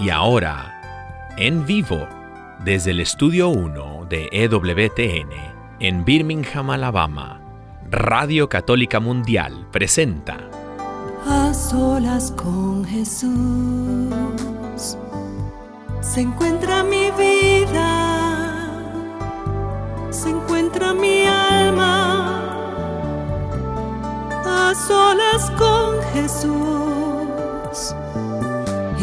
Y ahora, en vivo, desde el estudio 1 de EWTN, en Birmingham, Alabama, Radio Católica Mundial presenta A solas con Jesús se encuentra mi vida, se encuentra mi alma. A solas con Jesús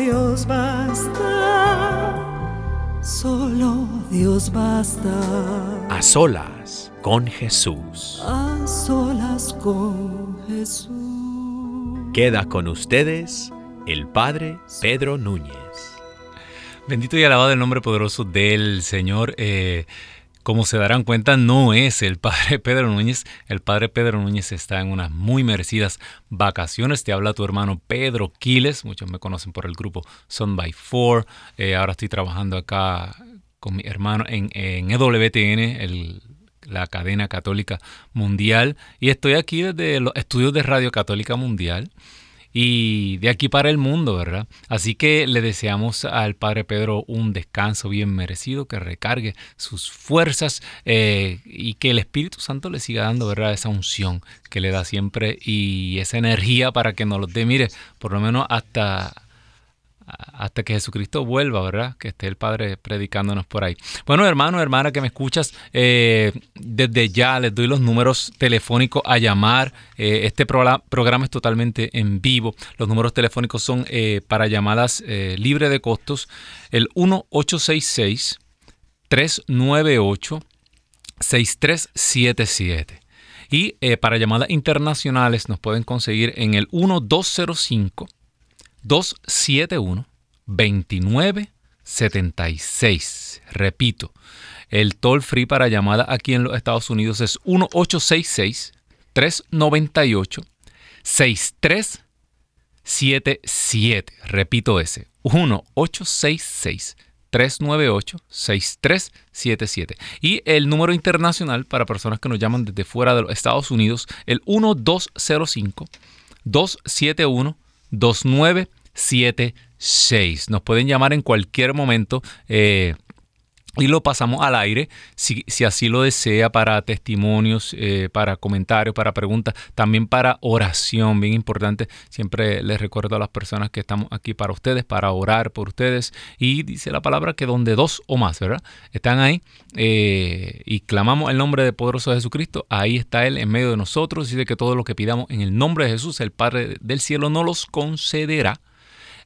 Dios basta, solo Dios basta. A solas con Jesús. A solas con Jesús. Queda con ustedes el Padre Pedro Núñez. Bendito y alabado el nombre poderoso del Señor. Eh, como se darán cuenta, no es el padre Pedro Núñez. El padre Pedro Núñez está en unas muy merecidas vacaciones. Te habla tu hermano Pedro Quiles. Muchos me conocen por el grupo Son by Four. Eh, ahora estoy trabajando acá con mi hermano en, en EWTN, la cadena católica mundial. Y estoy aquí desde los estudios de Radio Católica Mundial y de aquí para el mundo, ¿verdad? Así que le deseamos al Padre Pedro un descanso bien merecido, que recargue sus fuerzas eh, y que el Espíritu Santo le siga dando, ¿verdad? Esa unción que le da siempre y esa energía para que nos lo dé, mire, por lo menos hasta hasta que Jesucristo vuelva, ¿verdad? Que esté el Padre predicándonos por ahí. Bueno, hermano, hermana que me escuchas, eh, desde ya les doy los números telefónicos a llamar. Eh, este programa es totalmente en vivo. Los números telefónicos son eh, para llamadas libres de costos. El 1866 398 6377. Y para llamadas internacionales nos pueden conseguir en el 1205 271 2976. Repito, el toll free para llamada aquí en los Estados Unidos es 1866 398 6377. Repito ese, 1866 398 6377. Y el número internacional para personas que nos llaman desde fuera de los Estados Unidos, el 1205 271 2976. Nos pueden llamar en cualquier momento. Eh, y lo pasamos al aire si, así lo desea para testimonios, eh, para comentarios, para preguntas, también para oración, bien importante. Siempre les recuerdo a las personas que estamos aquí para ustedes, para orar por ustedes. Y dice la palabra que donde dos o más, ¿verdad? Están ahí eh, y clamamos el nombre de poderoso Jesucristo, ahí está Él en medio de nosotros. Dice que todo lo que pidamos en el nombre de Jesús, el Padre del cielo, no los concederá.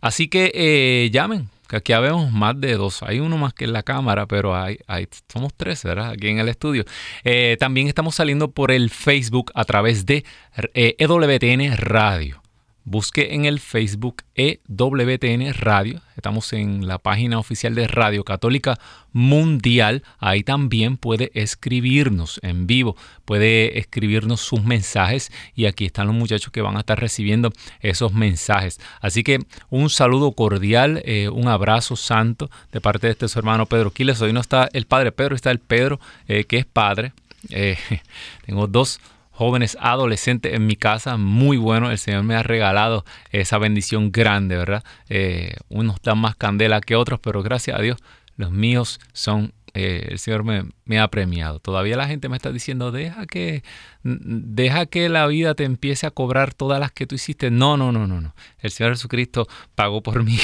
Así que eh, llamen, que aquí habemos más de dos. Hay uno más que en la cámara, pero hay, hay somos tres, ¿verdad? Aquí en el estudio. Eh, también estamos saliendo por el Facebook a través de EWTN Radio. Busque en el Facebook EWTN Radio. Estamos en la página oficial de Radio Católica Mundial. Ahí también puede escribirnos en vivo, puede escribirnos sus mensajes y aquí están los muchachos que van a estar recibiendo esos mensajes. Así que un saludo cordial, eh, un abrazo santo de parte de este su hermano Pedro Quiles. Hoy no está el padre Pedro, está el Pedro eh, que es padre. Eh, tengo dos jóvenes adolescentes en mi casa, muy bueno. El Señor me ha regalado esa bendición grande, ¿verdad? Eh, unos dan más candela que otros, pero gracias a Dios, los míos son, eh, el Señor me, ha premiado. Todavía la gente me está diciendo, deja que, deja que la vida te empiece a cobrar todas las que tú hiciste. No, no, no, no, no. El Señor Jesucristo pagó por mí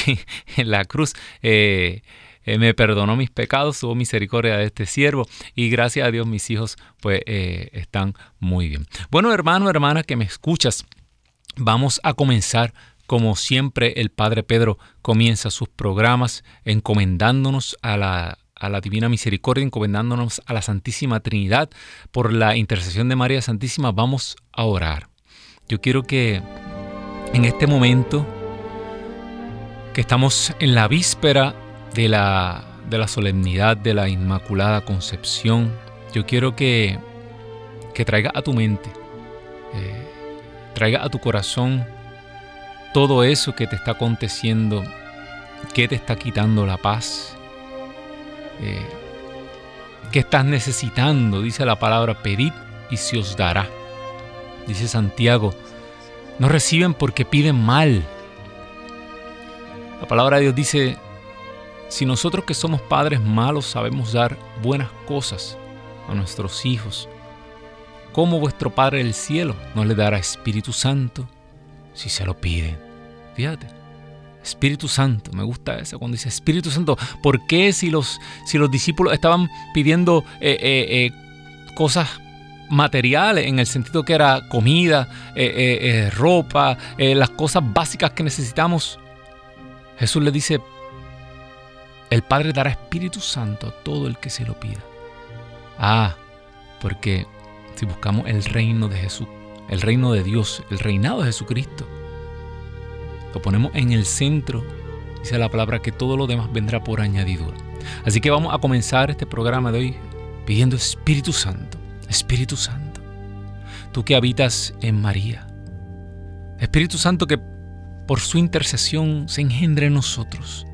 en la cruz. Eh, eh, me perdonó mis pecados, tuvo misericordia de este siervo y gracias a Dios mis hijos pues eh, están muy bien. Bueno hermano, hermana que me escuchas, vamos a comenzar como siempre el Padre Pedro comienza sus programas encomendándonos a la, a la Divina Misericordia, encomendándonos a la Santísima Trinidad. Por la intercesión de María Santísima vamos a orar. Yo quiero que en este momento que estamos en la víspera de la, de la solemnidad de la Inmaculada Concepción, yo quiero que, que traiga a tu mente, eh, traiga a tu corazón todo eso que te está aconteciendo, que te está quitando la paz, eh, que estás necesitando, dice la palabra, pedid y se os dará. Dice Santiago, no reciben porque piden mal. La palabra de Dios dice, si nosotros que somos padres malos sabemos dar buenas cosas a nuestros hijos, ¿cómo vuestro Padre del cielo no le dará Espíritu Santo si se lo piden? Fíjate. Espíritu Santo, me gusta eso cuando dice Espíritu Santo. ¿Por qué si los, si los discípulos estaban pidiendo eh, eh, eh, cosas materiales en el sentido que era comida, ropa, las cosas básicas que necesitamos? Jesús le dice, el Padre dará Espíritu Santo a todo el que se lo pida. Ah, porque si buscamos el reino de Jesús, el reino de Dios, el reinado de Jesucristo, lo ponemos en el centro, dice la palabra que todo lo demás vendrá por añadidura. Así que vamos a comenzar este programa de hoy pidiendo Espíritu Santo, Espíritu Santo, tú que habitas en María, Espíritu Santo que por su intercesión se engendre en nosotros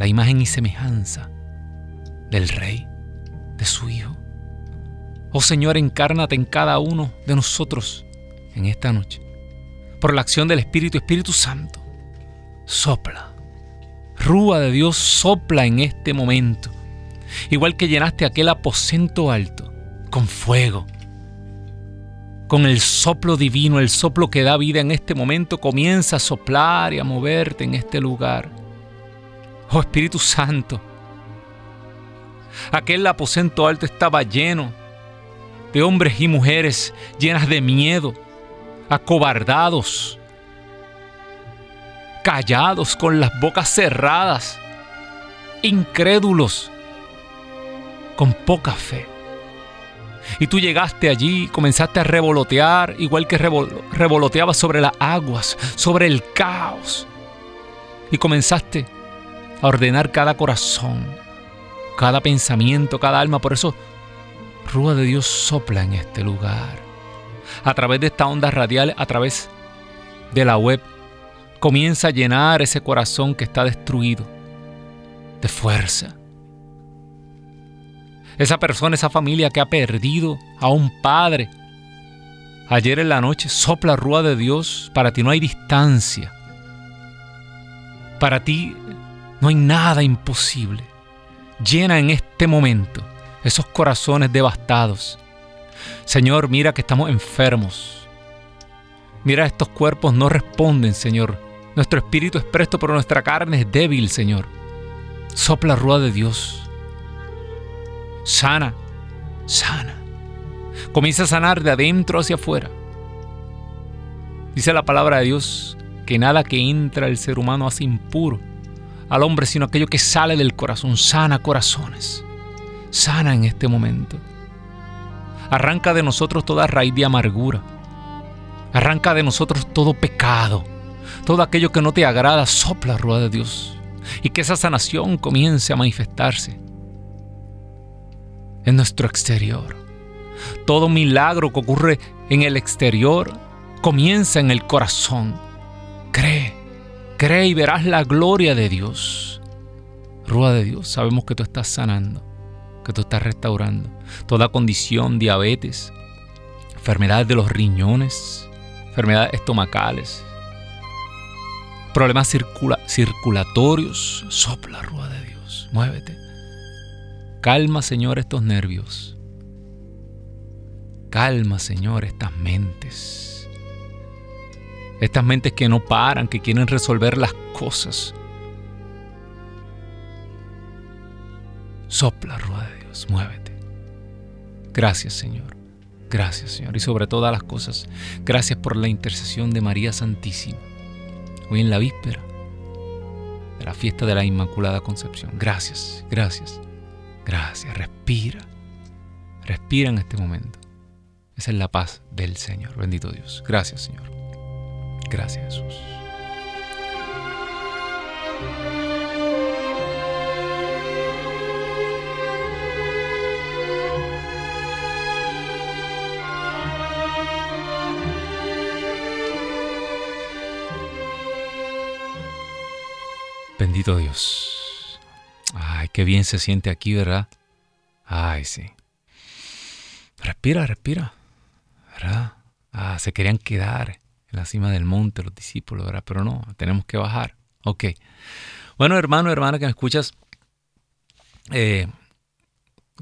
la imagen y semejanza del Rey, de su Hijo. Oh Señor, encárnate en cada uno de nosotros en esta noche por la acción del Espíritu, Espíritu Santo. Sopla. Rúa de Dios sopla en este momento. Igual que llenaste aquel aposento alto con fuego. Con el soplo divino, el soplo que da vida en este momento, comienza a soplar y a moverte en este lugar. Oh Espíritu Santo, aquel aposento alto estaba lleno de hombres y mujeres llenas de miedo, acobardados, callados con las bocas cerradas, incrédulos, con poca fe. Y tú llegaste allí, comenzaste a revolotear, igual que revoloteabas sobre las aguas, sobre el caos. Y comenzaste a ordenar cada corazón, cada pensamiento, cada alma. Por eso, Rúa de Dios sopla en este lugar a través de esta onda radial, a través de la web, comienza a llenar ese corazón que está destruido de fuerza. Esa persona, esa familia que ha perdido a un padre. Ayer en la noche sopla rúa de Dios. Para ti no hay distancia. Para ti no hay nada imposible. Llena en este momento esos corazones devastados Señor, mira que estamos enfermos. Mira, estos cuerpos no responden, Señor. Nuestro espíritu es presto, pero nuestra carne es débil, Señor. Sopla rueda de Dios. Sana, sana. Comienza a sanar de adentro hacia afuera. Dice la palabra de Dios que nada que entra el ser humano hace impuro al hombre, sino aquello que sale del corazón. Sana corazones. Sana en este momento. Arranca de nosotros toda raíz de amargura. Arranca de nosotros todo pecado. Todo aquello que no te agrada, sopla rueda de Dios. Y que esa sanación comience a manifestarse en nuestro exterior. Todo milagro que ocurre en el exterior comienza en el corazón. Cree, cree y verás la gloria de Dios. Rúa de Dios, sabemos que tú estás sanando que tú estás restaurando. Toda condición, diabetes, enfermedades de los riñones, enfermedades estomacales, problemas circulatorios. Sopla, Rúa de Dios, muévete. Calma, Señor, estos nervios. Calma, Señor, estas mentes. Estas mentes que no paran, que quieren resolver las cosas. Sopla, rueda de Dios, muévete. Gracias, Señor. Gracias, Señor. Y sobre todas las cosas, gracias por la intercesión de María Santísima. Hoy en la víspera de la fiesta de la Inmaculada Concepción. Gracias, gracias, gracias. Respira. Respira en este momento. Esa es la paz del Señor. Bendito Dios. Gracias, Señor. Gracias Jesús. Bendito Dios. Ay, qué bien se siente aquí, ¿verdad? Ay, sí. Respira, respira. ¿Verdad? Ah, se querían quedar en la cima del monte los discípulos, ¿verdad? Pero no, tenemos que bajar. Ok. Bueno, hermano, hermana que me escuchas, eh,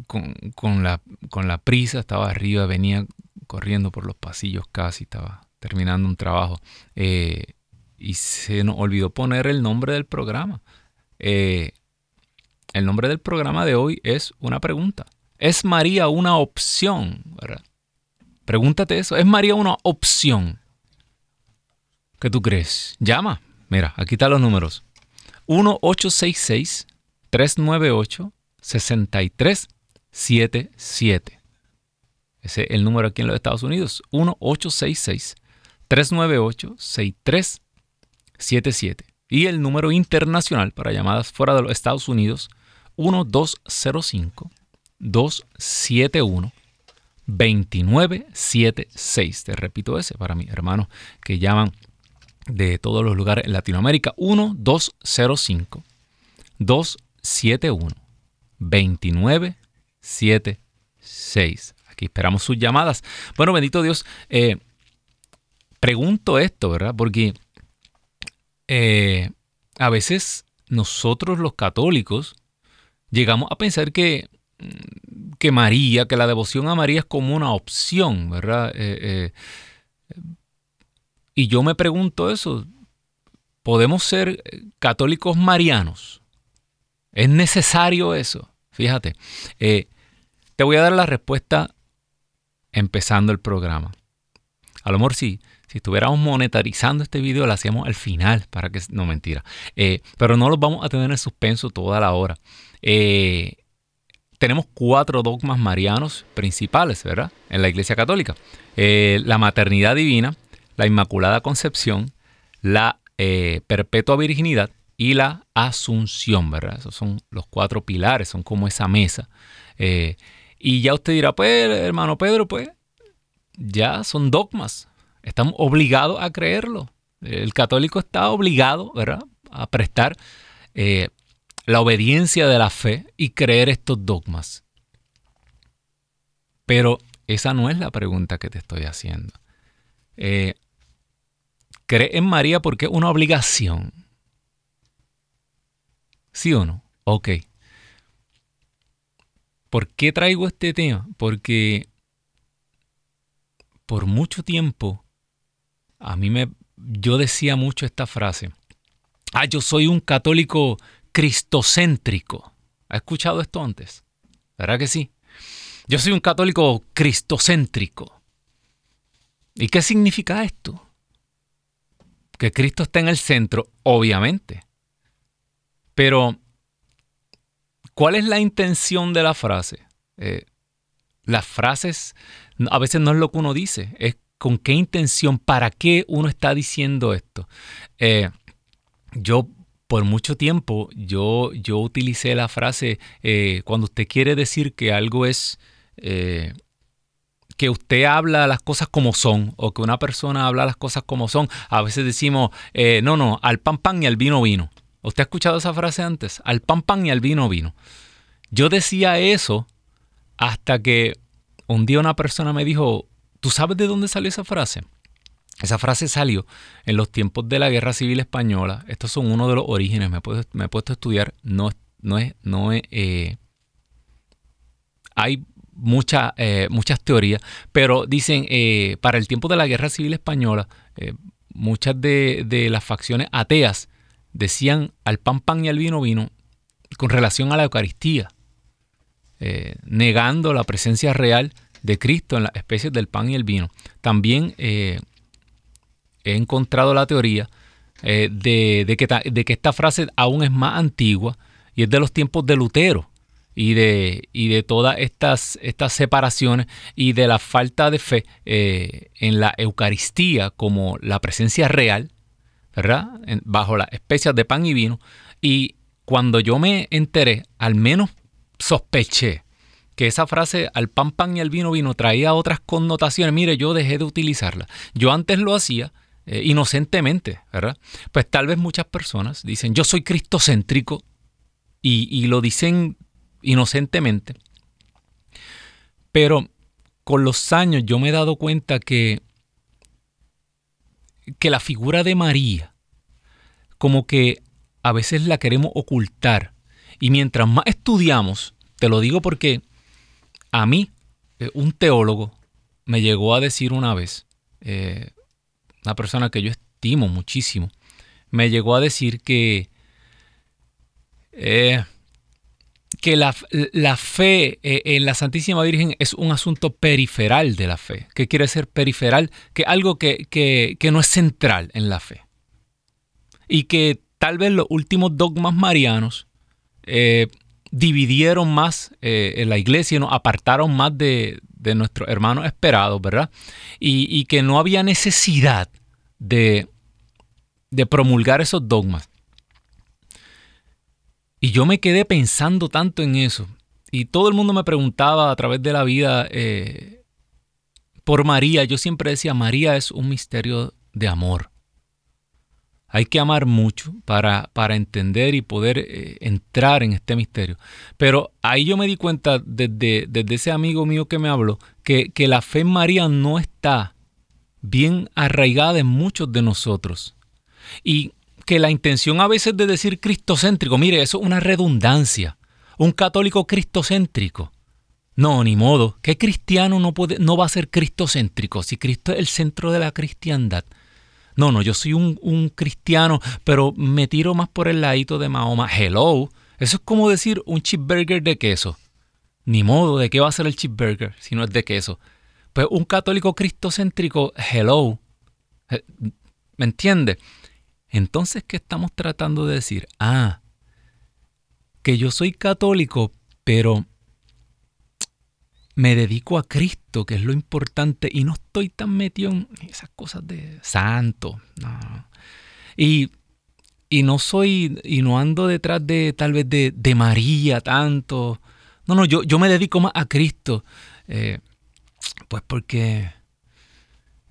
con, la, prisa, estaba arriba, venía corriendo por los pasillos casi, estaba terminando un trabajo. Eh, y se nos olvidó poner el nombre del programa. Eh, el nombre del programa de hoy es una pregunta. ¿Es María una opción? Pregúntate eso. ¿Es María una opción? ¿Qué tú crees? Llama. Mira, aquí están los números. 1-866-398-6377. Ese es el número aquí en los Estados Unidos. 1-866-398-6377. 77. Y el número internacional para llamadas fuera de los Estados Unidos, 1205 271 2976. Te repito ese para mis hermanos que llaman de todos los lugares en Latinoamérica. 1205 271 2976. Aquí esperamos sus llamadas. Bueno, bendito Dios. Eh, pregunto esto, ¿verdad? Porque eh, a veces nosotros los católicos llegamos a pensar que, mm, que María, que la devoción a María es como una opción, ¿verdad? Eh, y yo me pregunto eso, ¿podemos ser católicos marianos? ¿Es necesario eso? Fíjate, te voy a dar la respuesta empezando el programa. A lo mejor sí, si estuviéramos monetarizando este video, lo hacíamos al final, para que no mentira. Eh, pero no los vamos a tener en suspenso toda la hora. Eh, tenemos cuatro dogmas marianos principales, ¿verdad? En la Iglesia Católica. Eh, la maternidad divina, la Inmaculada Concepción, la perpetua virginidad y la asunción, ¿verdad? Esos son los cuatro pilares, son como esa mesa. y ya usted dirá, pues, hermano Pedro, pues, ya son dogmas, Estamos obligados a creerlo. El católico está obligado ¿verdad? a prestar eh, la obediencia de la fe y creer estos dogmas. Pero esa no es la pregunta que te estoy haciendo. Eh, ¿Cree en María porque es una obligación? ¿Sí o no? Ok. ¿Por qué traigo este tema? Porque por mucho tiempo a mí me, yo decía mucho esta frase. Ah, yo soy un católico cristocéntrico. ¿Ha escuchado esto antes? ¿Verdad que sí? Yo soy un católico cristocéntrico. ¿Y qué significa esto? Que Cristo está en el centro, obviamente. Pero, ¿cuál es la intención de la frase? Eh, las frases a veces no es lo que uno dice, es con qué intención, para qué uno está diciendo esto. Eh, yo por mucho tiempo yo, yo utilicé la frase eh, cuando usted quiere decir que algo es eh, que usted habla las cosas como son o que una persona habla las cosas como son. A veces decimos, no, no, al pan pan y al vino vino. ¿Usted ha escuchado esa frase antes? Al pan pan y al vino vino. Yo decía eso hasta que un día una persona me dijo, ¿Tú sabes de dónde salió esa frase? Esa frase salió en los tiempos de la Guerra Civil Española. Estos son uno de los orígenes. Me he puesto, a estudiar. No, no es, no eh, hay eh, muchas teorías, pero dicen eh, para el tiempo de la Guerra Civil Española, muchas de, de, las facciones ateas decían al pan pan y al vino vino con relación a la Eucaristía, negando la presencia real de Cristo en las especies del pan y el vino. También eh, he encontrado la teoría eh, de, que, de, que, esta frase aún es más antigua y es de los tiempos de Lutero. Y de, y de todas estas, estas separaciones y de la falta de fe eh, en la Eucaristía como la presencia real, ¿verdad? bajo las especias de pan y vino. Y cuando yo me enteré, al menos sospeché que esa frase al pan pan y al vino vino traía otras connotaciones, mire, yo dejé de utilizarla. Yo antes lo hacía eh, inocentemente, ¿verdad? Pues tal vez muchas personas dicen, yo soy cristocéntrico y, y lo dicen inocentemente. Pero con los años yo me he dado cuenta que, que la figura de María, como que a veces la queremos ocultar. Y mientras más estudiamos, te lo digo porque a mí, eh, un teólogo me llegó a decir una vez, eh, una persona que yo estimo muchísimo, me llegó a decir que, eh, que la, fe en la Santísima Virgen es un asunto periferal de la fe. ¿Qué quiere ser periferal? Que algo que, que no es central en la fe. Y que tal vez los últimos dogmas marianos dividieron más eh, en la iglesia, nos apartaron más de, nuestros hermanos esperados, ¿verdad? Y, que no había necesidad de, de, promulgar esos dogmas. Y yo me quedé pensando tanto en eso. Y todo el mundo me preguntaba a través de la vida eh, por María. Yo siempre decía, María es un misterio de amor. Hay que amar mucho para, para entender y poder eh, entrar en este misterio. Pero ahí yo me di cuenta desde, desde ese amigo mío que me habló que, que la fe en María no está bien arraigada en muchos de nosotros. Y que la intención a veces de decir cristocéntrico, mire, eso es una redundancia. Un católico cristocéntrico. No, ni modo. ¿Qué cristiano no, puede, no va a ser cristocéntrico si Cristo es el centro de la cristiandad? No, no, yo soy un, cristiano, pero me tiro más por el ladito de Mahoma. Hello. Eso es como decir un cheeseburger de queso. Ni modo, ¿de qué va a ser el cheeseburger si no es de queso? Pues un católico cristocéntrico, hello. Eh, ¿Me entiende? Entonces, ¿qué estamos tratando de decir? Ah, que yo soy católico, pero me dedico a Cristo, que es lo importante, y no estoy tan metido en esas cosas de santo. Y, no soy, y no ando detrás de tal vez de, María tanto. No, no, yo, yo me dedico más a Cristo. Eh, pues porque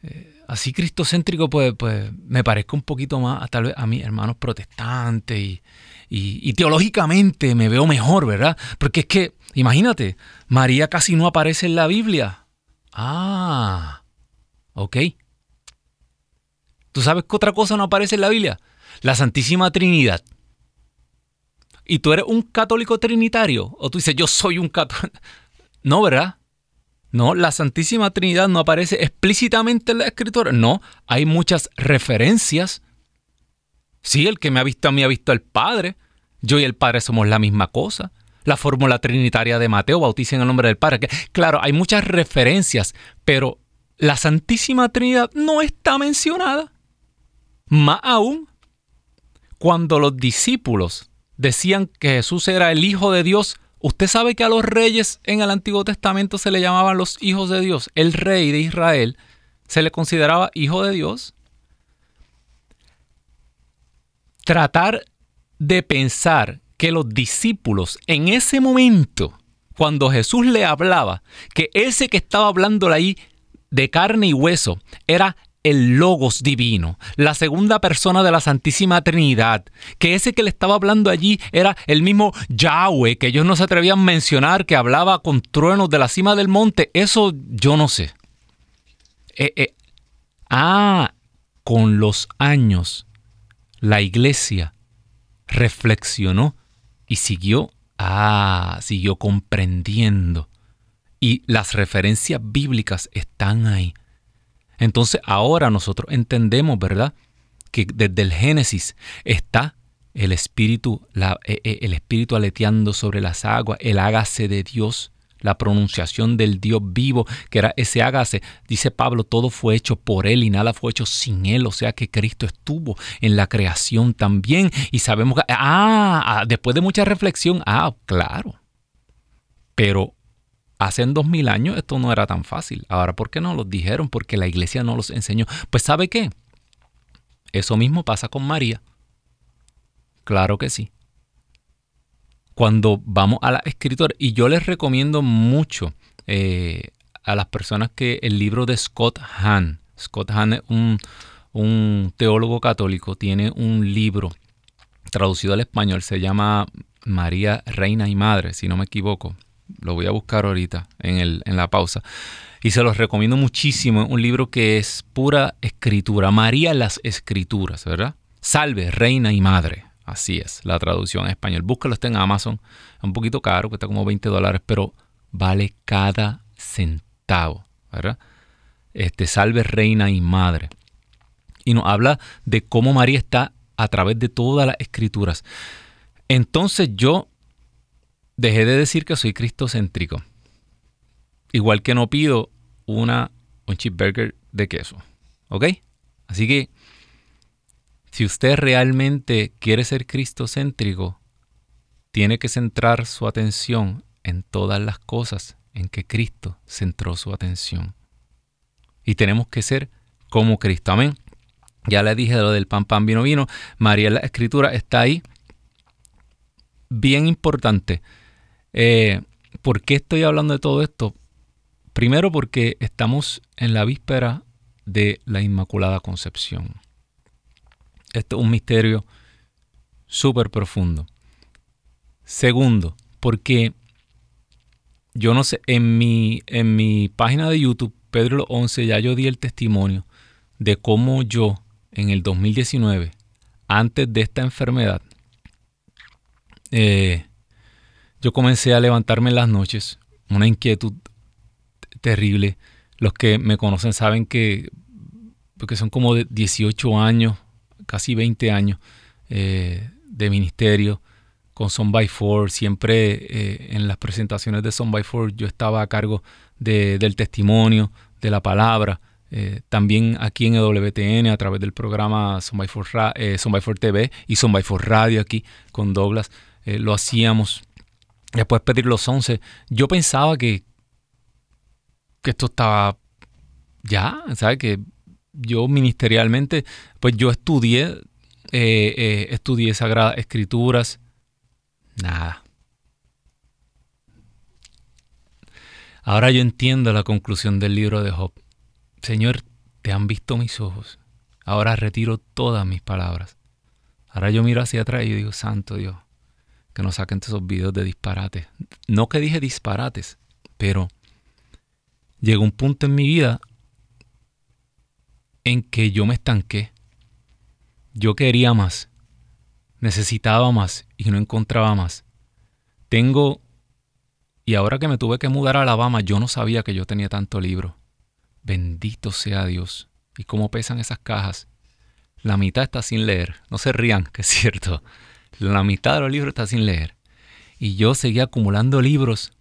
eh, así cristocéntrico, pues, pues me parezco un poquito más a tal vez a mis hermanos protestantes y, y teológicamente me veo mejor, ¿verdad? Porque es que Imagínate, María casi no aparece en la Biblia. Ah, ok. ¿Tú sabes qué otra cosa no aparece en la Biblia? La Santísima Trinidad. ¿Y tú eres un católico trinitario? ¿O tú dices, yo soy un católico? No, ¿verdad? No, la Santísima Trinidad no aparece explícitamente en la Escritura. No, hay muchas referencias. Sí, el que me ha visto a mí ha visto al Padre. Yo y el Padre somos la misma cosa la fórmula trinitaria de Mateo, bauticen en el nombre del Padre. claro, hay muchas referencias, pero la Santísima Trinidad no está mencionada. Más aún, cuando los discípulos decían que Jesús era el Hijo de Dios, usted sabe que a los reyes en el Antiguo Testamento se le llamaban los hijos de Dios. El rey de Israel se le consideraba hijo de Dios. Tratar de pensar que los discípulos en ese momento, cuando Jesús le hablaba, que ese que estaba hablando ahí de carne y hueso era el Logos divino, la segunda persona de la Santísima Trinidad, que ese que le estaba hablando allí era el mismo Yahweh, que ellos no se atrevían a mencionar, que hablaba con truenos de la cima del monte, eso yo no sé. Eh, eh, ah, con los años la iglesia reflexionó y siguió, ah, siguió comprendiendo. Y las referencias bíblicas están ahí. Entonces ahora nosotros entendemos, ¿verdad? Que desde el Génesis está el espíritu, e, e, el espíritu aleteando sobre las aguas, el hágase de Dios la pronunciación del Dios vivo, que era ese hágase. Dice Pablo, todo fue hecho por Él y nada fue hecho sin Él. O sea que Cristo estuvo en la creación también. Y sabemos que, ah, ah después de mucha reflexión, ah, claro. Pero hace dos mil años esto no era tan fácil. Ahora, ¿por qué no los dijeron? Porque la iglesia no los enseñó. Pues ¿sabe qué? Eso mismo pasa con María. Claro que sí. Cuando vamos a la escritura, y yo les recomiendo mucho eh, a las personas que el libro de Scott Hahn, Scott Hahn es un, un teólogo católico, tiene un libro traducido al español, se llama María, Reina y Madre, si no me equivoco. Lo voy a buscar ahorita en, el, en la pausa. Y se los recomiendo muchísimo. Un libro que es pura escritura. María las escrituras, ¿verdad? Salve, Reina y Madre. Así es, la traducción en español. Búscalo, está en Amazon. Es un poquito caro, cuesta como 20 dólares, pero vale cada centavo, ¿verdad? Este, salve, Reina y Madre. Y nos habla de cómo María está a través de todas las escrituras. Entonces yo dejé de decir que soy cristocéntrico. Igual que no pido una, un cheeseburger de queso. ¿Ok? Así que si usted realmente quiere ser cristocéntrico, tiene que centrar su atención en todas las cosas en que Cristo centró su atención. Y tenemos que ser como Cristo. Amén. Ya le dije lo del pan, pan, vino, vino. María la escritura está ahí. Bien importante. Eh, ¿Por qué estoy hablando de todo esto? Primero porque estamos en la víspera de la Inmaculada Concepción. Esto es un misterio súper profundo. Segundo, porque yo no sé, en mi, en mi página de YouTube, Pedro 11, ya yo di el testimonio de cómo yo en el 2019, antes de esta enfermedad, eh, yo comencé a levantarme en las noches, una inquietud terrible. Los que me conocen saben que, porque son como de 18 años, casi 20 años eh, de ministerio con Son by Four. Siempre eh, en las presentaciones de Son by Four yo estaba a cargo del testimonio, de la palabra. Eh, también aquí en WTN a través del programa Son by, by Four TV y Son by Four Radio aquí con Douglas. lo hacíamos. Después pedir los 11. Yo pensaba que, que esto estaba ya, ¿sabes? Que yo ministerialmente, pues yo estudié, eh, eh, estudié Sagradas Escrituras, nada. Ahora yo entiendo la conclusión del libro de Job. Señor, te han visto mis ojos. Ahora retiro todas mis palabras. Ahora yo miro hacia atrás y digo, Santo Dios, que no saquen esos videos de disparates. No que dije disparates, pero llegó un punto en mi vida en que yo me estanqué. Yo quería más, necesitaba más y no encontraba más. Tengo, y ahora que me tuve que mudar a Alabama, yo no sabía que yo tenía tanto libro. Bendito sea Dios. ¿Y cómo pesan esas cajas? La mitad está sin leer. No se rían, que es cierto. La mitad de los libros está sin leer. Y yo seguía acumulando libros.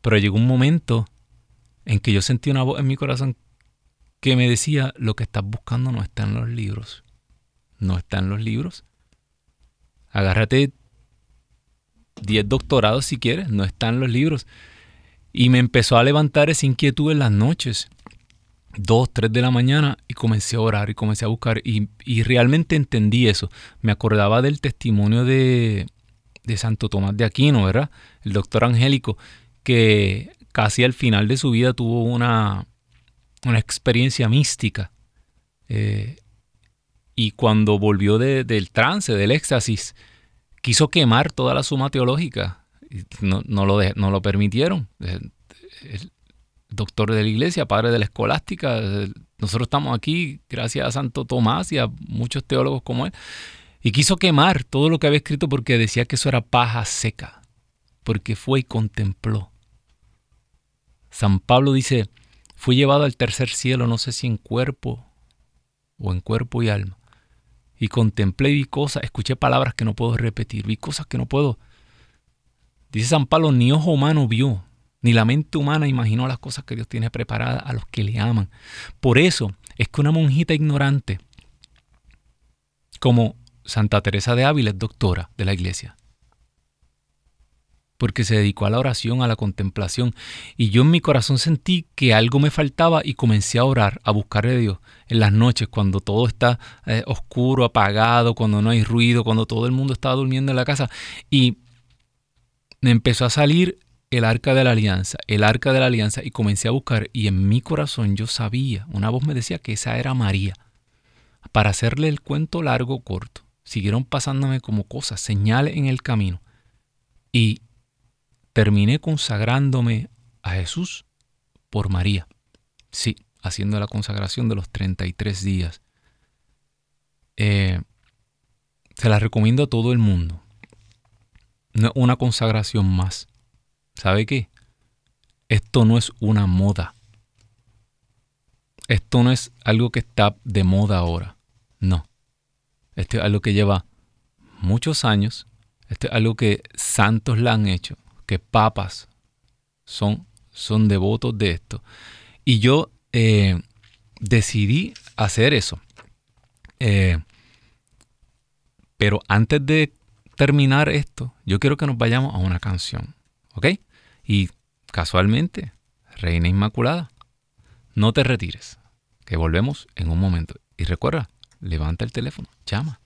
Pero llegó un momento en que yo sentí una voz en mi corazón que me decía, lo que estás buscando no está en los libros. No está en los libros. Agárrate 10 doctorados si quieres, no está en los libros. Y me empezó a levantar esa inquietud en las noches, 2, 3 de la mañana, y comencé a orar y comencé a buscar. Y, y realmente entendí eso. Me acordaba del testimonio de, de Santo Tomás de Aquino, ¿verdad? El doctor Angélico, que casi al final de su vida tuvo una, una experiencia mística. Eh, y cuando volvió del trance, del éxtasis, quiso quemar toda la suma teológica. No, no, lo, no lo permitieron. El, doctor de la iglesia, padre de la escolástica. Nosotros estamos aquí gracias a Santo Tomás y a muchos teólogos como él. Y quiso quemar todo lo que había escrito porque decía que eso era paja seca. Porque fue y contempló San Pablo dice, fui llevado al tercer cielo, no sé si en cuerpo o en cuerpo y alma. Y contemplé y vi cosas, escuché palabras que no puedo repetir, vi cosas que no puedo. Dice San Pablo, ni ojo humano vio, ni la mente humana imaginó las cosas que Dios tiene preparadas a los que le aman. Por eso es que una monjita ignorante, como Santa Teresa de Ávila, es doctora de la iglesia, porque se dedicó a la oración, a la contemplación. Y yo en mi corazón sentí que algo me faltaba y comencé a orar, a buscar a Dios en las noches, cuando todo está eh, oscuro, apagado, cuando no hay ruido, cuando todo el mundo estaba durmiendo en la casa. Y me empezó a salir el arca de la alianza, el arca de la alianza, y comencé a buscar. Y en mi corazón yo sabía, una voz me decía que esa era María. Para hacerle el cuento largo, corto, siguieron pasándome como cosas, señales en el camino. Y terminé consagrándome a Jesús por María. Sí, haciendo la consagración de los 33 días. Eh, se la recomiendo a todo el mundo. No una consagración más. ¿Sabe qué? Esto no es una moda. Esto no es algo que está de moda ahora. No. Esto es algo que lleva muchos años. Esto es algo que santos la han hecho que papas son, son devotos de esto. Y yo eh, decidí hacer eso. Eh, pero antes de terminar esto, yo quiero que nos vayamos a una canción. ¿Ok? Y casualmente, Reina Inmaculada, no te retires, que volvemos en un momento. Y recuerda, levanta el teléfono, llama.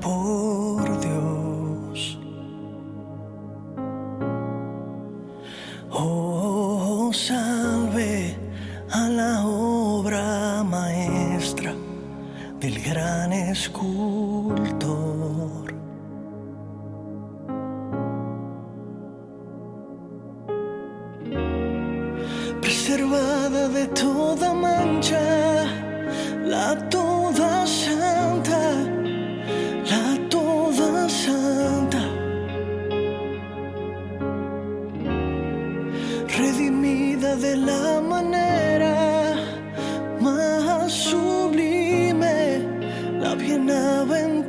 por Dios. Oh, salve a la obra maestra del gran escultor. Preservada de toda mano hasta su asunción.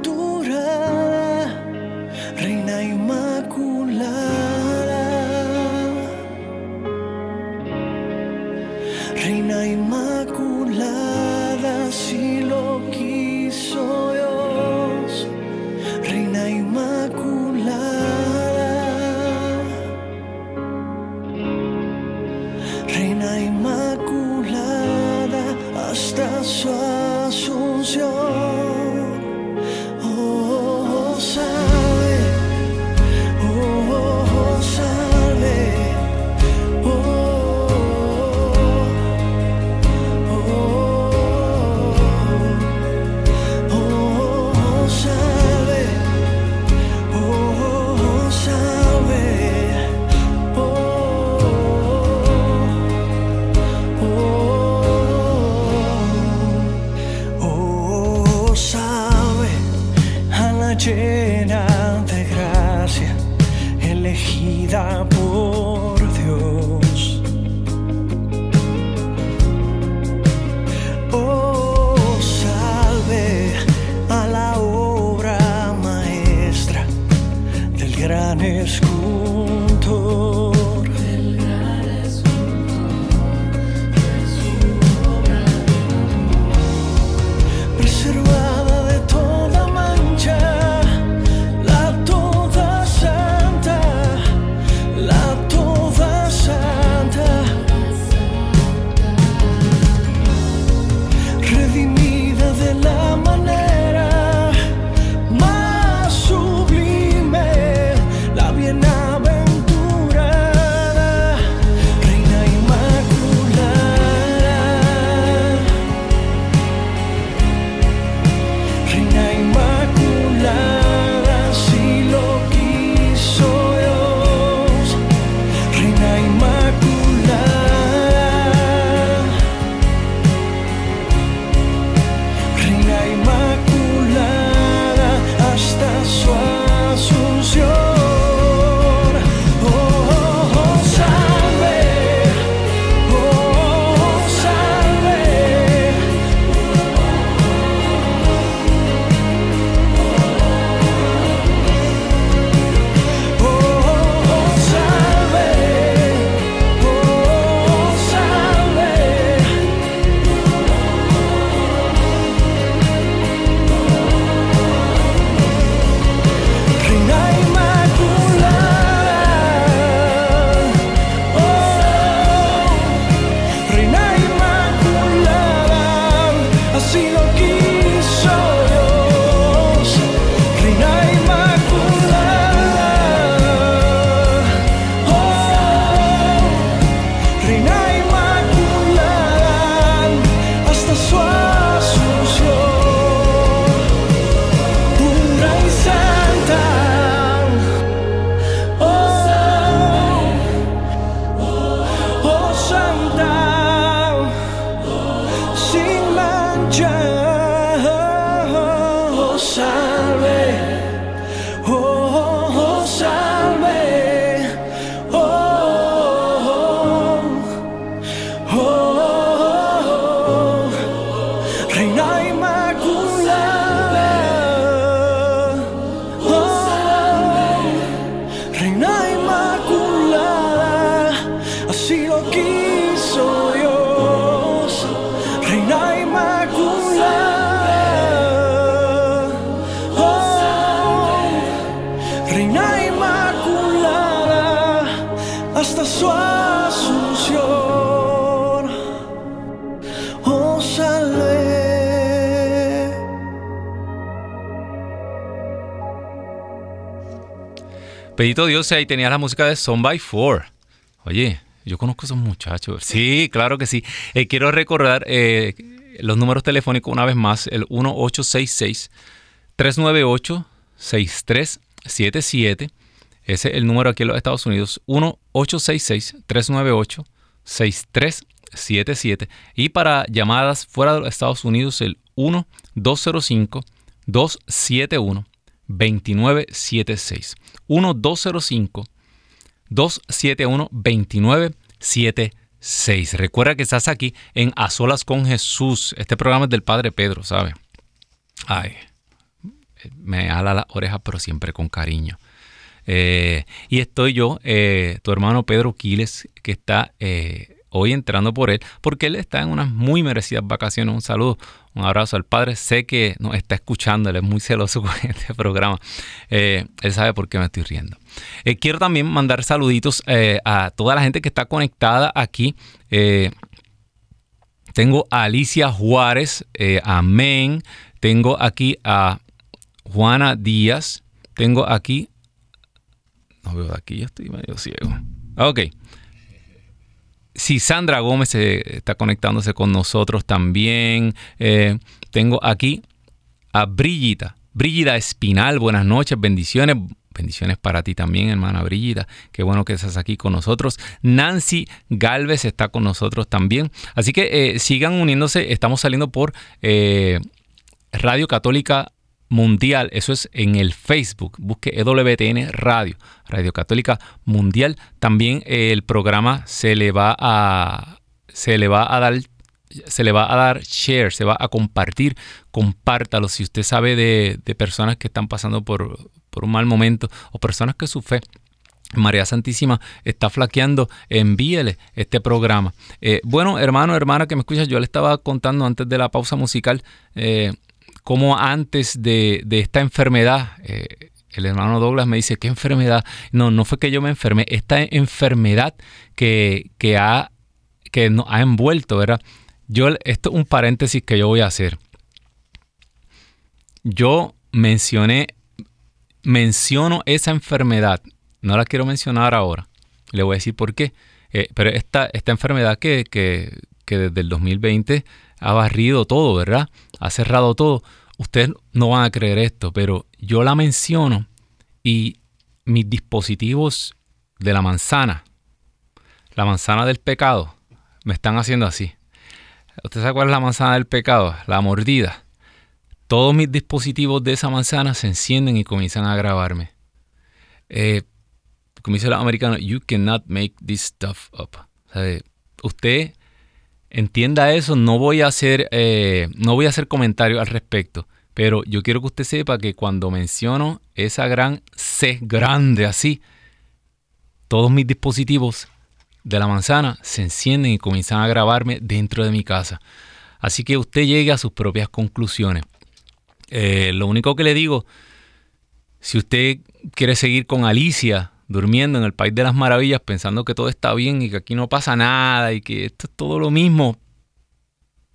Pedito Dios, ahí tenía la música de Son by Four. Oye, yo conozco a esos muchachos. Sí, claro que sí. Eh, quiero recordar eh, los números telefónicos una vez más, el 1866-398-6377. Ese es el número aquí en los Estados Unidos, 1866-398-6377. Y para llamadas fuera de los Estados Unidos, el 1-205-271-2976. 1-205-271-2976. Recuerda que estás aquí en A Solas con Jesús. Este programa es del Padre Pedro, ¿sabe? Ay, me ala la oreja, pero siempre con cariño. Eh, y estoy yo, eh, tu hermano Pedro Quiles, que está eh, hoy entrando por él, porque él está en unas muy merecidas vacaciones. Un saludo, un abrazo al Padre. Sé que nos está escuchando, él es muy celoso con este programa. él sabe por qué me estoy riendo. quiero también mandar saluditos a toda la gente que está conectada aquí. tengo a Alicia Juárez, amén. Tengo aquí a Juana Díaz. Tengo aquí no veo de aquí, yo estoy medio ciego. Ok. Si Sandra Gómez está conectándose con nosotros también. Eh, tengo aquí a Brillita. Brillita Espinal, buenas noches, bendiciones. Bendiciones para ti también, hermana Brillita. Qué bueno que estás aquí con nosotros. Nancy Galvez está con nosotros también. Así que eh, sigan uniéndose. Estamos saliendo por eh, Radio Católica Mundial, eso es en el Facebook, busque EWTN Radio, Radio Católica Mundial. También el programa se le va a se le va a dar se le va a dar share, se va a compartir, compártalo si usted sabe de, personas que están pasando por, un mal momento o personas que su fe María Santísima está flaqueando, envíele este programa. Eh, bueno, hermano, hermana que me escuchas, yo le estaba contando antes de la pausa musical eh, como antes de, esta enfermedad, eh, el hermano Douglas me dice, ¿qué enfermedad? No, no fue que yo me enfermé, esta enfermedad que, ha, que nos ha envuelto, ¿verdad? Yo, esto es un paréntesis que yo voy a hacer. Yo mencioné, menciono esa enfermedad, no la quiero mencionar ahora, le voy a decir por qué. Eh, pero esta, esta enfermedad que, que, que desde el 2020 ha barrido todo, ¿verdad? Ha cerrado todo. Ustedes no van a creer esto, pero yo la menciono y mis dispositivos de la manzana, la manzana del pecado, me están haciendo así. ¿Usted sabe cuál es la manzana del pecado? La mordida. Todos mis dispositivos de esa manzana se encienden y comienzan a grabarme. Eh, como dice el americano, you cannot make this stuff up. usted entienda eso, no voy a hacer, eh, no voy a hacer comentario al respecto, pero yo quiero que usted sepa que cuando menciono esa gran C grande así, todos mis dispositivos de la manzana se encienden y comienzan a grabarme dentro de mi casa. Así que usted llegue a sus propias conclusiones. Eh, lo único que le digo, si usted quiere seguir con Alicia durmiendo en el País de las Maravillas pensando que todo está bien y que aquí no pasa nada y que esto es todo lo mismo.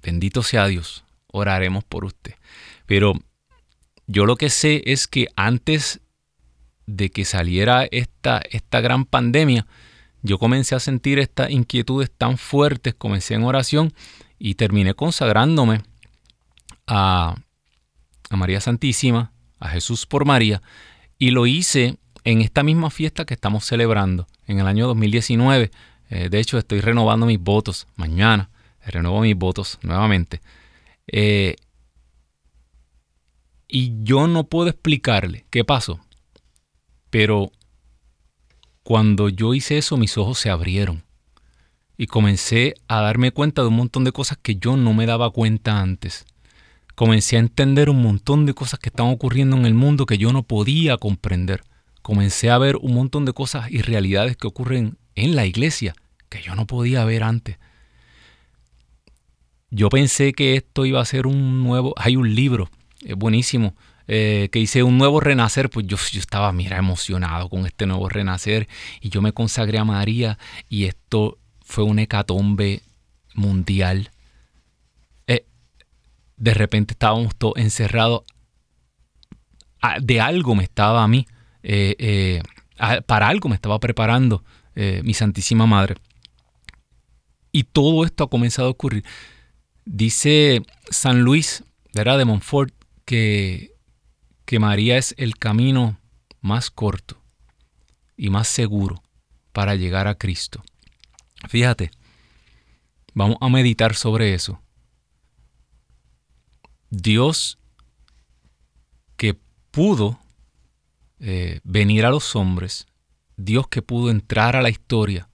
Bendito sea Dios, oraremos por usted. Pero yo lo que sé es que antes de que saliera esta, esta gran pandemia, yo comencé a sentir estas inquietudes tan fuertes, comencé en oración y terminé consagrándome a, a María Santísima, a Jesús por María, y lo hice en esta misma fiesta que estamos celebrando en el año 2019. Eh, de hecho, estoy renovando mis votos mañana. Renuevo mis votos nuevamente. Eh, y yo no puedo explicarle qué pasó. Pero cuando yo hice eso, mis ojos se abrieron. Y comencé a darme cuenta de un montón de cosas que yo no me daba cuenta antes. Comencé a entender un montón de cosas que estaban ocurriendo en el mundo que yo no podía comprender comencé a ver un montón de cosas y realidades que ocurren en la iglesia que yo no podía ver antes. Yo pensé que esto iba a ser un nuevo... Hay un libro, es buenísimo, eh, que hice un nuevo renacer, pues yo, yo estaba, mira, emocionado con este nuevo renacer y yo me consagré a María y esto fue un hecatombe mundial. Eh, de repente estábamos todos encerrados. Ah, de algo me estaba a mí, eh, para algo me estaba preparando mi Santísima Madre. Y todo esto ha comenzado a ocurrir. Dice San Luis, ¿verdad? De Montfort, que, que María es el camino más corto y más seguro para llegar a Cristo. Fíjate, vamos a meditar sobre eso. Dios que pudo eh, venir a los hombres, Dios que pudo entrar a la historia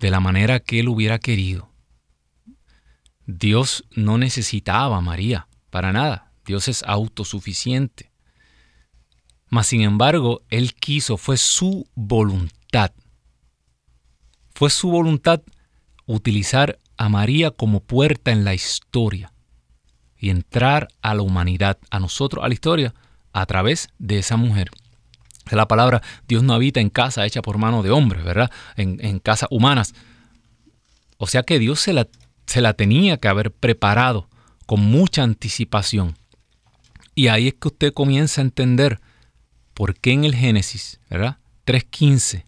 de la manera que Él hubiera querido, Dios no necesitaba a María, para nada. Dios es autosuficiente. Mas sin embargo, Él quiso, fue su voluntad. Fue su voluntad utilizar a María como puerta en la historia y entrar a la humanidad, a nosotros, a la historia, a través de esa mujer. La palabra Dios no habita en casa hecha por mano de hombres, ¿verdad? En, en casas humanas. O sea que Dios se la se la tenía que haber preparado con mucha anticipación. Y ahí es que usted comienza a entender por qué en el Génesis, ¿verdad? 3.15,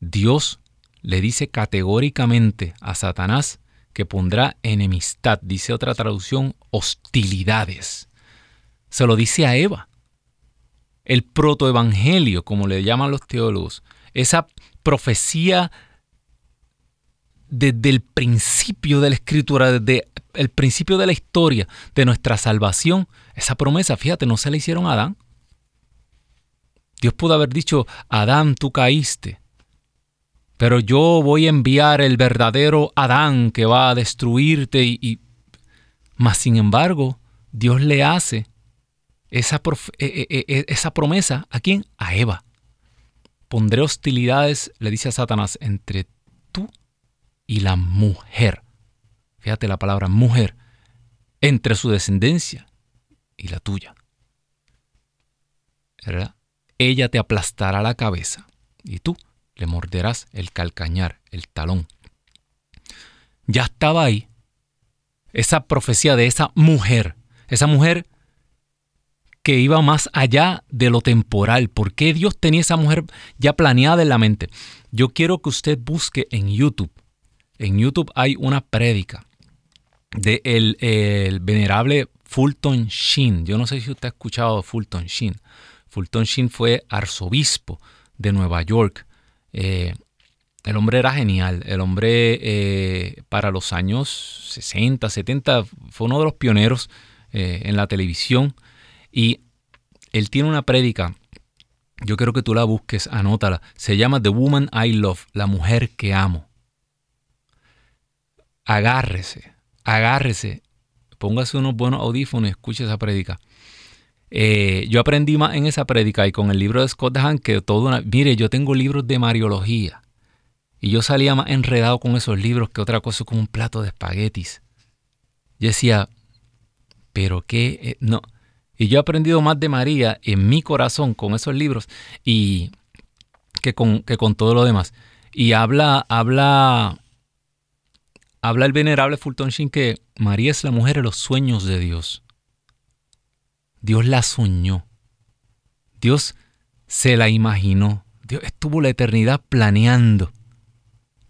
Dios le dice categóricamente a Satanás que pondrá enemistad, dice otra traducción, hostilidades. Se lo dice a Eva. El protoevangelio, como le llaman los teólogos, esa profecía desde el principio de la escritura, desde el principio de la historia de nuestra salvación, esa promesa, fíjate, no se la hicieron a Adán. Dios pudo haber dicho, Adán, tú caíste, pero yo voy a enviar el verdadero Adán que va a destruirte y... Mas sin embargo, Dios le hace esa, e, e, e, esa promesa a quién? A Eva. Pondré hostilidades, le dice a Satanás, entre tú y la mujer. Fíjate la palabra mujer, entre su descendencia y la tuya. ¿Verdad? Ella te aplastará la cabeza y tú le morderás el calcañar, el talón. Ya estaba ahí esa profecía de esa mujer, esa mujer que iba más allá de lo temporal. ¿Por qué Dios tenía esa mujer ya planeada en la mente? Yo quiero que usted busque en YouTube en YouTube hay una prédica de el, venerable Fulton Sheen. Yo no sé si usted ha escuchado Fulton Sheen. Fulton Sheen fue arzobispo de Nueva York. Eh, el hombre era genial. El hombre eh, para los años 60, 70 fue uno de los pioneros eh, en la televisión. Y él tiene una prédica. Yo quiero que tú la busques, anótala. Se llama The Woman I Love, la mujer que amo agárrese, agárrese, póngase unos buenos audífonos y escuche esa prédica. Eh, yo aprendí más en esa prédica y con el libro de Scott Hahn que todo una... Mire, yo tengo libros de Mariología y yo salía más enredado con esos libros que otra cosa como un plato de espaguetis. Yo decía, pero qué... Eh, no. Y yo he aprendido más de María en mi corazón con esos libros y que con, que con todo lo demás. Y habla, habla habla el venerable Fulton Sheen que María es la mujer de los sueños de Dios. Dios la soñó. Dios se la imaginó. Dios estuvo la eternidad planeando.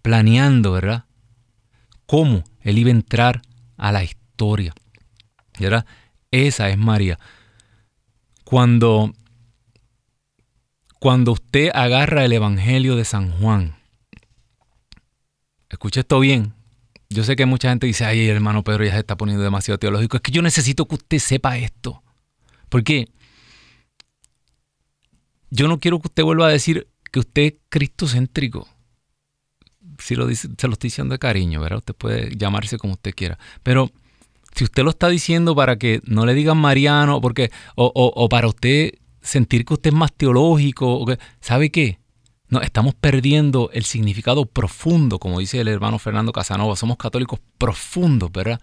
Planeando, ¿verdad? Cómo Él iba a entrar a la historia. ¿Verdad? Esa es María. Cuando, cuando usted agarra el Evangelio de San Juan, escuche esto bien, yo sé que mucha gente dice, ay, hermano Pedro ya se está poniendo demasiado teológico. Es que yo necesito que usted sepa esto. Porque yo no quiero que usted vuelva a decir que usted es cristocéntrico. Si lo dice, se lo estoy diciendo de cariño, ¿verdad? Usted puede llamarse como usted quiera. Pero si usted lo está diciendo para que no le digan mariano, porque, o, o, para usted sentir que usted es más teológico, ¿sabe qué? No, estamos perdiendo el significado profundo, como dice el hermano Fernando Casanova. Somos católicos profundos, ¿verdad?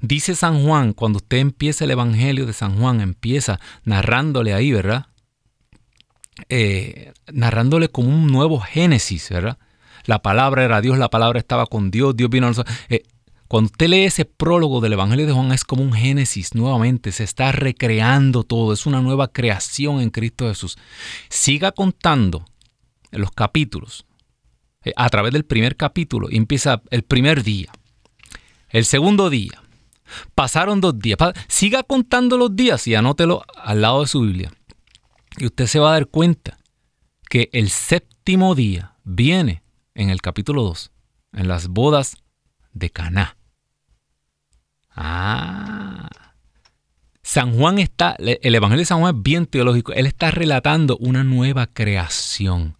Dice San Juan, cuando usted empieza el Evangelio de San Juan, empieza narrándole ahí, ¿verdad? Eh, narrándole como un nuevo Génesis, ¿verdad? La palabra era Dios, la palabra estaba con Dios, Dios vino a nosotros. Eh, cuando usted lee ese prólogo del Evangelio de Juan es como un Génesis nuevamente, se está recreando todo, es una nueva creación en Cristo Jesús. Siga contando los capítulos eh, a través del primer capítulo empieza el primer día, el segundo día, pasaron dos días, siga contando los días y anótelo al lado de su Biblia. Y usted se va a dar cuenta que el séptimo día viene en el capítulo 2, en las bodas de Caná. Ah. San Juan está, el Evangelio de San Juan es bien teológico. Él está relatando una nueva creación.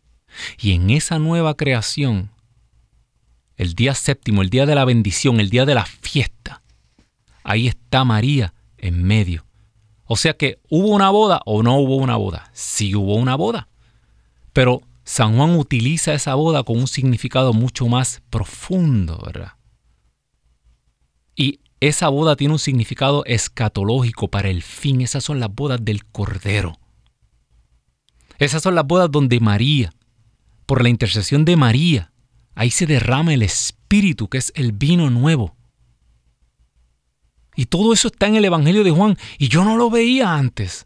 Y en esa nueva creación, el día séptimo, el día de la bendición, el día de la fiesta, ahí está María en medio. O sea que hubo una boda o no hubo una boda. Sí hubo una boda. Pero San Juan utiliza esa boda con un significado mucho más profundo, ¿verdad? Y esa boda tiene un significado escatológico para el fin. Esas son las bodas del Cordero. Esas son las bodas donde María, por la intercesión de María, ahí se derrama el Espíritu, que es el vino nuevo. Y todo eso está en el Evangelio de Juan y yo no lo veía antes.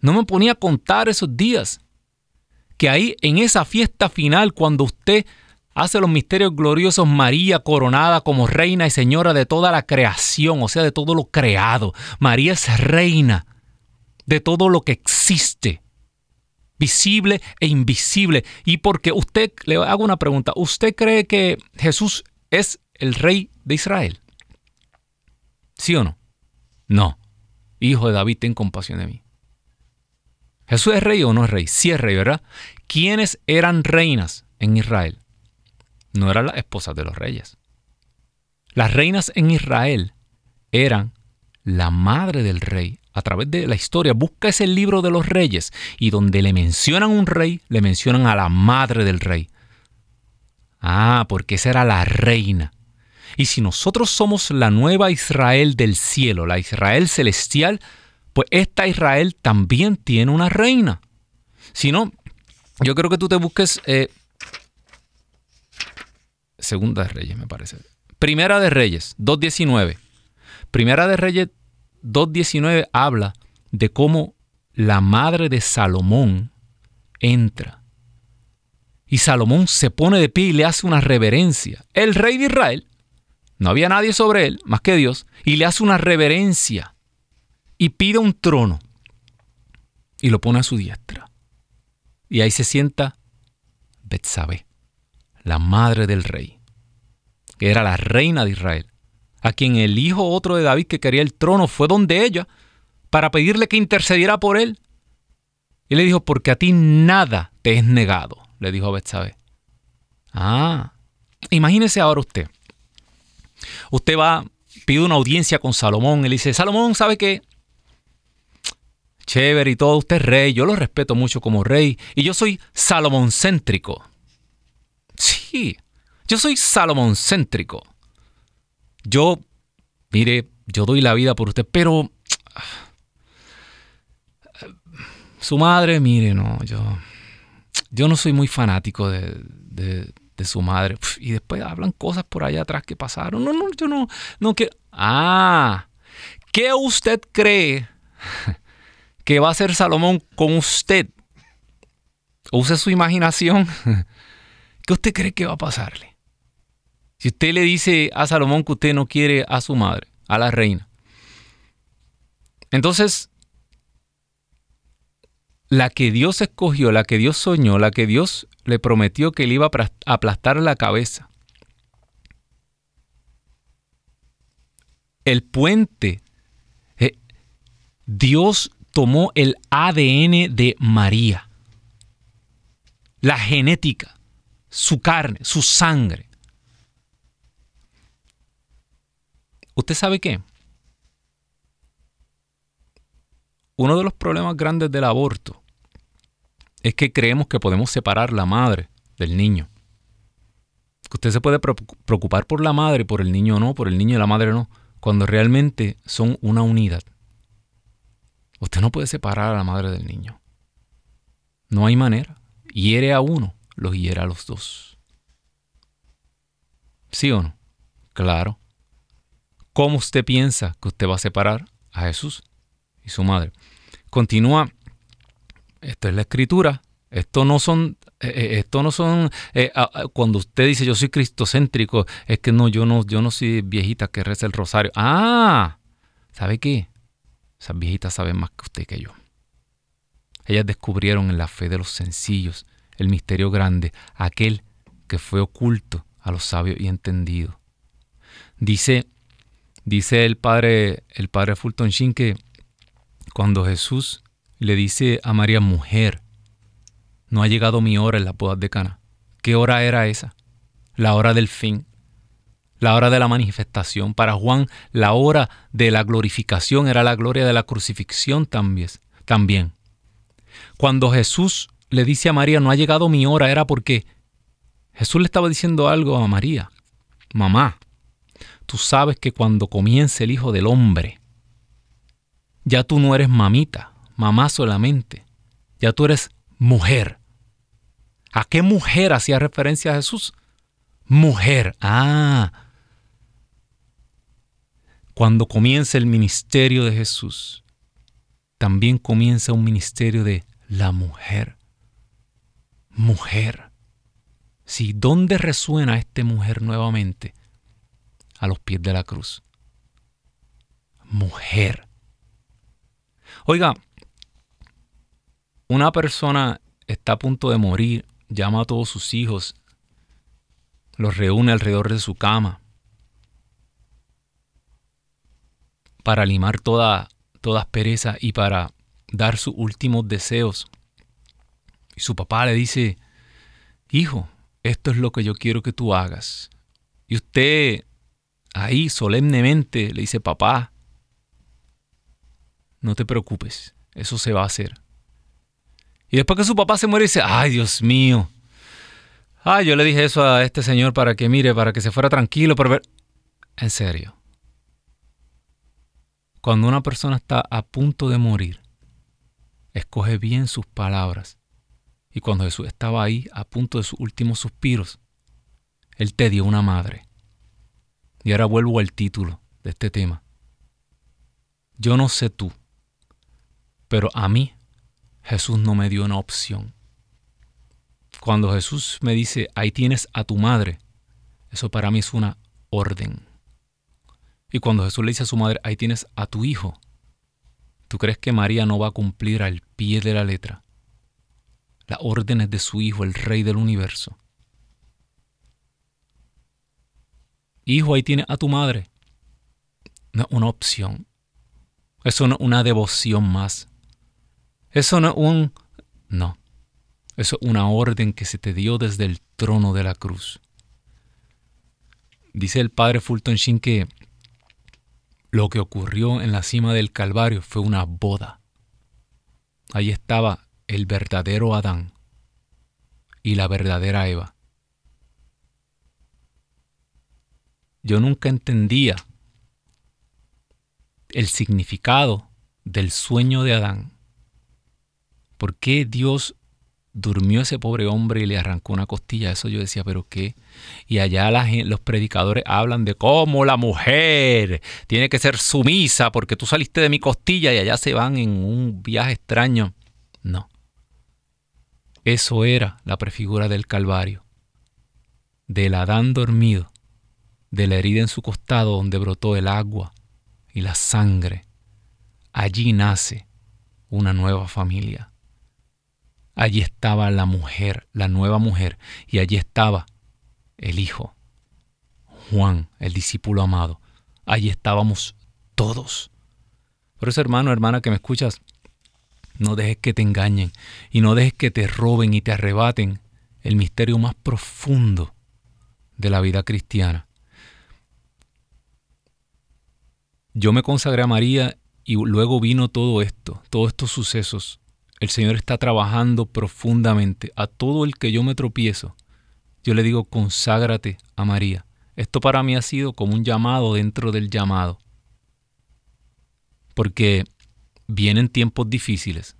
No me ponía a contar esos días. Que ahí en esa fiesta final, cuando usted hace los misterios gloriosos, María coronada como reina y señora de toda la creación, o sea, de todo lo creado. María es reina de todo lo que existe, visible e invisible. Y porque usted, le hago una pregunta, ¿usted cree que Jesús es el rey de Israel? ¿Sí o no? No. Hijo de David, ten compasión de mí. ¿Jesús es rey o no es rey? Sí es rey, ¿verdad? ¿Quiénes eran reinas en Israel? No eran las esposas de los reyes. Las reinas en Israel eran la madre del rey. A través de la historia, busca ese libro de los reyes y donde le mencionan un rey, le mencionan a la madre del rey. Ah, porque esa era la reina. Y si nosotros somos la nueva Israel del cielo, la Israel celestial, pues esta Israel también tiene una reina. Si no, yo creo que tú te busques eh, Segunda de Reyes, me parece. Primera de Reyes, 2.19. Primera de Reyes 2.19 habla de cómo la madre de Salomón entra. Y Salomón se pone de pie y le hace una reverencia. El rey de Israel no había nadie sobre él más que Dios, y le hace una reverencia y pide un trono y lo pone a su diestra. Y ahí se sienta Betsabé, la madre del rey, que era la reina de Israel, a quien el hijo otro de David que quería el trono fue donde ella para pedirle que intercediera por él. Y le dijo, porque a ti nada te es negado, le dijo a Betsabé. Ah, imagínese ahora usted Usted va, pide una audiencia con Salomón, él dice, Salomón, ¿sabe qué? Chévere y todo, usted es rey, yo lo respeto mucho como rey, y yo soy Salomón céntrico. Sí, yo soy Salomón céntrico. Yo, mire, yo doy la vida por usted, pero su madre, mire, no, yo, yo no soy muy fanático de, de su madre. Y después hablan cosas por allá atrás que pasaron. No, no, yo no, no que. Ah, ¿qué usted cree que va a hacer Salomón con usted? Use su imaginación. ¿Qué usted cree que va a pasarle? Si usted le dice a Salomón que usted no quiere a su madre, a la reina. Entonces, la que Dios escogió, la que Dios soñó, la que Dios le prometió que le iba a aplastar la cabeza. El puente. Eh, Dios tomó el ADN de María, la genética, su carne, su sangre. ¿Usted sabe qué? Uno de los problemas grandes del aborto es que creemos que podemos separar la madre del niño. Usted se puede preocupar por la madre, por el niño no, por el niño y la madre no, cuando realmente son una unidad. Usted no puede separar a la madre del niño. No hay manera. Hiere a uno, los hiere a los dos. ¿Sí o no? Claro. ¿Cómo usted piensa que usted va a separar a Jesús y su madre? Continúa. Esto es la escritura. Esto no son, eh, eh, esto no son, eh, cuando usted dice yo soy cristocéntrico, es que no, yo no, yo no soy viejita que reza el rosario. Ah, ¿sabe qué? Esas viejitas saben más que usted que yo. Ellas descubrieron en la fe de los sencillos el misterio grande, aquel que fue oculto a los sabios y entendidos. Dice, dice el padre, el padre Fulton Sheen que cuando Jesús le dice a María, mujer, no ha llegado mi hora en la bodas de Cana. ¿Qué hora era esa? La hora del fin, la hora de la manifestación. Para Juan, la hora de la glorificación era la gloria de la crucifixión también. también. Cuando Jesús le dice a María, no ha llegado mi hora, era porque Jesús le estaba diciendo algo a María. Mamá, tú sabes que cuando comience el Hijo del Hombre, ya tú no eres mamita, mamá solamente, ya tú eres mujer. ¿A qué mujer hacía referencia Jesús? Mujer. Ah. Cuando comienza el ministerio de Jesús, también comienza un ministerio de la mujer. Mujer. Sí, ¿dónde resuena esta mujer nuevamente? A los pies de la cruz. Mujer. Oiga, una persona está a punto de morir, llama a todos sus hijos, los reúne alrededor de su cama para limar toda, toda aspereza y para dar sus últimos deseos. Y su papá le dice, hijo, esto es lo que yo quiero que tú hagas. Y usted ahí solemnemente le dice, papá, no te preocupes, eso se va a hacer. Y después que su papá se muere, dice, ay Dios mío, ay, yo le dije eso a este señor para que mire, para que se fuera tranquilo, pero ver, en serio. Cuando una persona está a punto de morir, escoge bien sus palabras y cuando Jesús estaba ahí a punto de sus últimos suspiros, Él te dio una madre. Y ahora vuelvo al título de este tema. Yo no sé tú, pero a mí Jesús no me dio una opción. Cuando Jesús me dice, ahí tienes a tu madre, eso para mí es una orden. Y cuando Jesús le dice a su madre, ahí tienes a tu hijo, ¿tú crees que María no va a cumplir al pie de la letra? las órdenes de su Hijo, el Rey del universo. Hijo, ahí tienes a tu madre. No es una opción. Eso no es una devoción más. Eso no es un... No. Eso es una orden que se te dio desde el trono de la cruz. Dice el padre Fulton Sheen que lo que ocurrió en la cima del Calvario fue una boda. Ahí estaba el verdadero Adán y la verdadera Eva. Yo nunca entendía el significado del sueño de Adán. ¿Por qué Dios durmió ese pobre hombre y le arrancó una costilla? Eso yo decía, pero ¿qué? Y allá los predicadores hablan de cómo la mujer tiene que ser sumisa porque tú saliste de mi costilla y allá se van en un viaje extraño. No. Eso era la prefigura del Calvario, del Adán dormido, de la herida en su costado donde brotó el agua y la sangre. Allí nace una nueva familia. Allí estaba la mujer, la nueva mujer, y allí estaba el Hijo, Juan, el discípulo amado. Allí estábamos todos. Por eso, hermano, hermana, que me escuchas, no dejes que te engañen y no dejes que te roben y te arrebaten el misterio más profundo de la vida cristiana. Yo me consagré a María y luego vino todo esto, todos estos sucesos el Señor está trabajando profundamente. A todo el que yo me tropiezo, yo le digo, conságrate a María. Esto para mí ha sido como un llamado dentro del llamado. Porque vienen tiempos difíciles.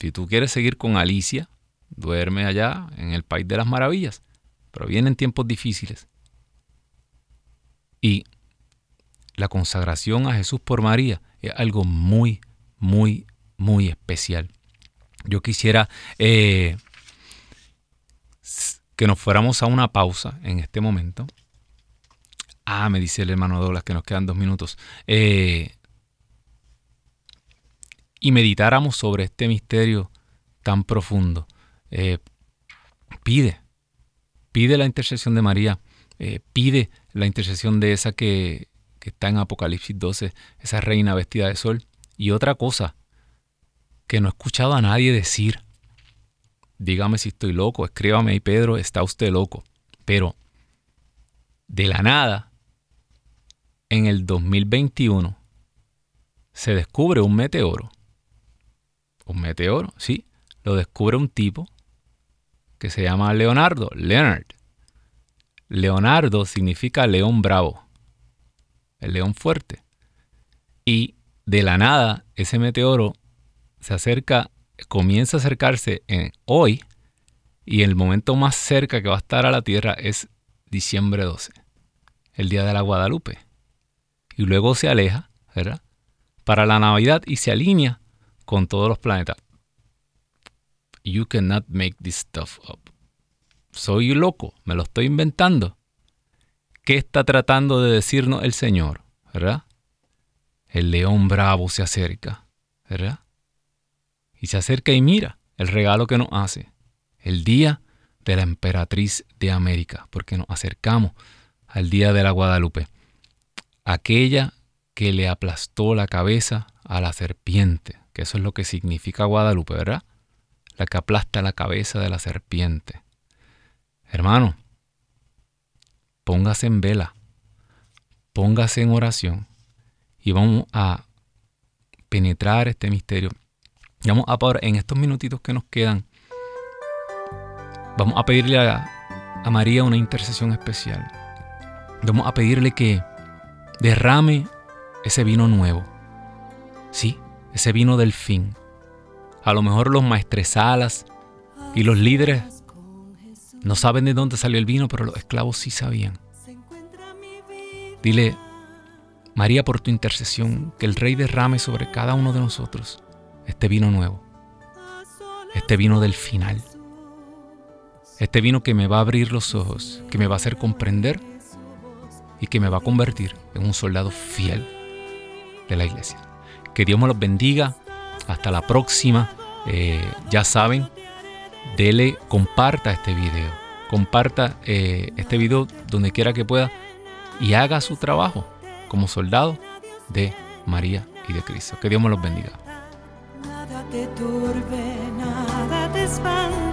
Si tú quieres seguir con Alicia, duerme allá en el País de las Maravillas. Pero vienen tiempos difíciles. Y la consagración a Jesús por María es algo muy, muy, muy especial. Yo quisiera eh, que nos fuéramos a una pausa en este momento. Ah, me dice el hermano Douglas que nos quedan dos minutos. Eh, y meditáramos sobre este misterio tan profundo. Eh, pide, pide la intercesión de María, pide la intercesión de esa que, está en Apocalipsis 12, esa reina vestida de sol. Y otra cosa, que no he escuchado a nadie decir. Dígame si estoy loco, escríbame ahí Pedro, está usted loco. Pero de la nada, en el 2021, se descubre un meteoro. Un meteoro, sí, lo descubre un tipo que se llama Leonardo, Leonard. Leonardo significa león bravo, el león fuerte. Y de la nada, ese meteoro se acerca, comienza a acercarse en hoy y el momento más cerca que va a estar a la Tierra es diciembre 12, el día de la Guadalupe. Y luego se aleja, ¿verdad? Para la Navidad y se alinea con todos los planetas. You cannot make this stuff up. Soy loco, me lo estoy inventando. ¿Qué está tratando de decirnos el Señor? ¿Verdad? El león bravo se acerca, ¿verdad? y se acerca y mira el regalo que nos hace, el día de la emperatriz de América, porque nos acercamos al día de la Guadalupe, aquella que le aplastó la cabeza a la serpiente, que eso es lo que significa Guadalupe, ¿verdad? La que aplasta la cabeza de la serpiente. Hermano, póngase en vela, póngase en oración y vamos a penetrar este misterio Vamos a en estos minutitos que nos quedan, vamos a pedirle a, a María una intercesión especial. Vamos a pedirle que derrame ese vino nuevo. Sí, ese vino del fin. A lo mejor los maestresalas y los líderes no saben de dónde salió el vino, pero los esclavos sí sabían. Dile, María, por tu intercesión, que el Rey derrame sobre cada uno de nosotros este vino nuevo, este vino del final, este vino que me va a abrir los ojos, que me va a hacer comprender y que me va a convertir en un soldado fiel de la iglesia. Que Dios me los bendiga. Hasta la próxima. Eh, ya saben, dele, comparta este video. Comparta eh, este video donde quiera que pueda y haga su trabajo como soldado de María y de Cristo. Que Dios me los bendiga te turbe, nada te espanta.